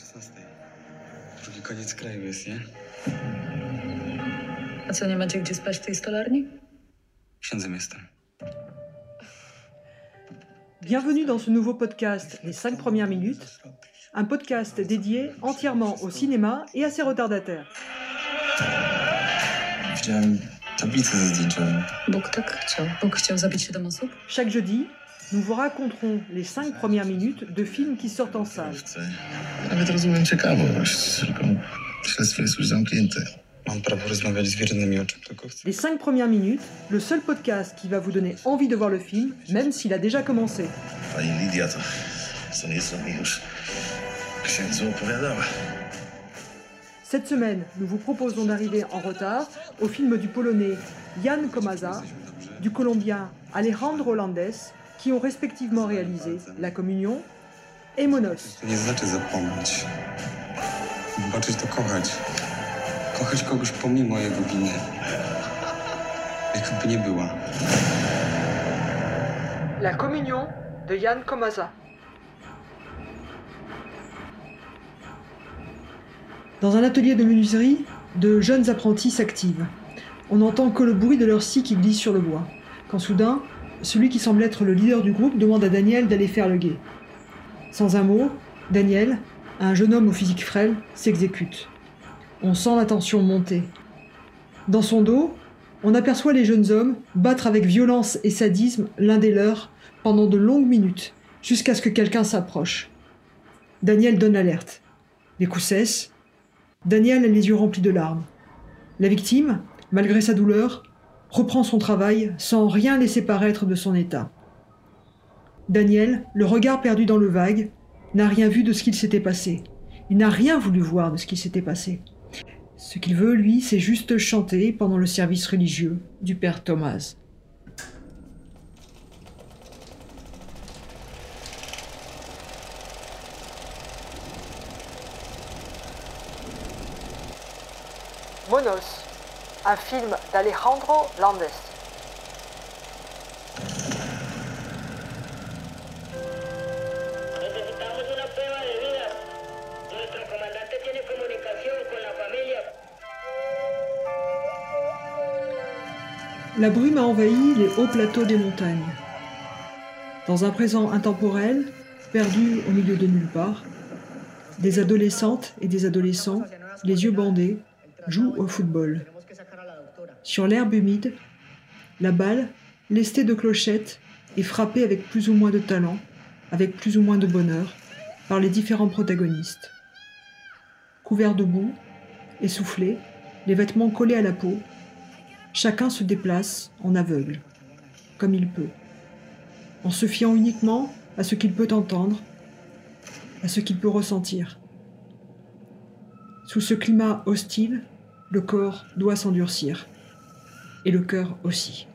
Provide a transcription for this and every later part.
16. Drugi koniec kraju jest, nie? A co, nie macie gdzie spać w tej stolarni? Księdzem jestem. Bienvenue dans ce nouveau podcast, Les 5 premières minutes, un podcast dédié entièrement au cinéma et à ses retardataires. Widziałem tablicę ze zdjęciami. Bóg tak chciał. Bóg chciał zabić 7 osób? Chaque jeudi, nous vous raconterons les 5 premières minutes de films qui sortent en salle. Nawet rozumiem ciekawość, tylko śledztwo jest już zamknięte. Les 5 premières minutes, le seul podcast qui va vous donner envie de voir le film, même s'il a déjà commencé. Pani Lidia to co nieco mi już księdzu opowiadała. Cette semaine, nous vous proposons d'arriver en retard au film du polonais Jan Komaza, du colombien Alejandro Landes, qui ont respectivement réalisé La Communion et Monos. To nie znaczy zapomnieć. Wybaczyć to kochać. Kochać kogoś pomimo jego winy. Jakby nie była. La Communion de Jan Komaza. Dans un atelier de menuiserie, de jeunes apprentis s'activent. On n'entend que le bruit de leur scie qui glisse sur le bois. Quand soudain, celui qui semble être le leader du groupe demande à Daniel d'aller faire le guet. Sans un mot, Daniel, un jeune homme au physique frêle, s'exécute. On sent la tension monter. Dans son dos, on aperçoit les jeunes hommes battre avec violence et sadisme l'un des leurs pendant de longues minutes, jusqu'à ce que quelqu'un s'approche. Daniel donne l'alerte. Les coups cessent. Daniel a les yeux remplis de larmes. La victime, malgré sa douleur, reprend son travail sans rien laisser paraître de son état. Daniel, le regard perdu dans le vague, n'a rien vu de ce qu'il s'était passé. Il n'a rien voulu voir de ce qui s'était passé. Ce qu'il veut, lui, c'est juste chanter pendant le service religieux du père Thomas. Monos, un film d'Alejandro Landes. La brume a envahi les hauts plateaux des montagnes. Dans un présent intemporel, perdu au milieu de nulle part, des adolescentes et des adolescents, les yeux bandés, jouent au football. Sur l'herbe humide, la balle, lestée de clochettes, est frappée avec plus ou moins de talent, avec plus ou moins de bonheur, par les différents protagonistes. Couverts de boue, essoufflés, les vêtements collés à la peau, chacun se déplace en aveugle, comme il peut, en se fiant uniquement à ce qu'il peut entendre, à ce qu'il peut ressentir. Sous ce climat hostile, le corps doit s'endurcir, et le cœur aussi.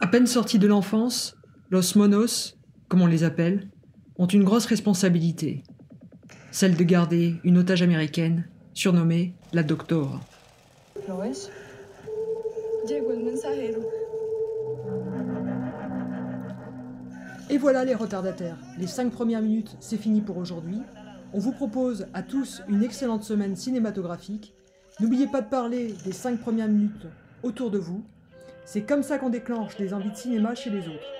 À peine sortis de l'enfance, los monos, comme on les appelle, ont une grosse responsabilité, celle de garder une otage américaine surnommée la Doctora. Et voilà les retardataires. Les 5 premières minutes, c'est fini pour aujourd'hui. On vous propose à tous une excellente semaine cinématographique. N'oubliez pas de parler des cinq premières minutes autour de vous. C'est comme ça qu'on déclenche les envies de cinéma chez les autres.